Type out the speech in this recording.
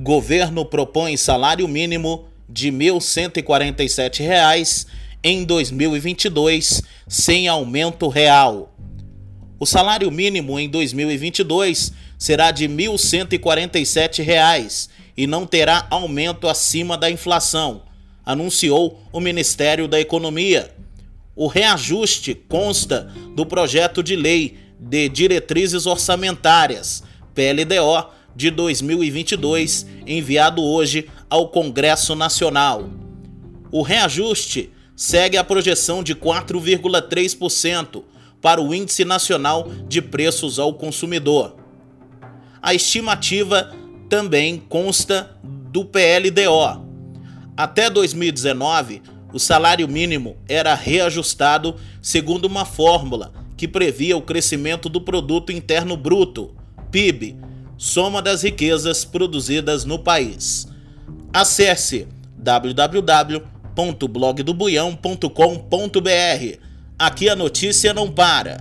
Governo propõe salário mínimo de R$ 1.147 em 2022, sem aumento real. O salário mínimo em 2022 será de R$ 1.147 e não terá aumento acima da inflação, anunciou o Ministério da Economia. O reajuste consta do projeto de lei de diretrizes orçamentárias, PLDO, de 2022, enviado hoje ao Congresso Nacional. O reajuste segue a projeção de 4,3% para o Índice Nacional de Preços ao Consumidor. A estimativa também consta do PLDO. Até 2019, o salário mínimo era reajustado segundo uma fórmula que previa o crescimento do produto interno bruto, PIB, soma das riquezas produzidas no país. Acesse www.blogdobuião.com.br. Aqui a notícia não para.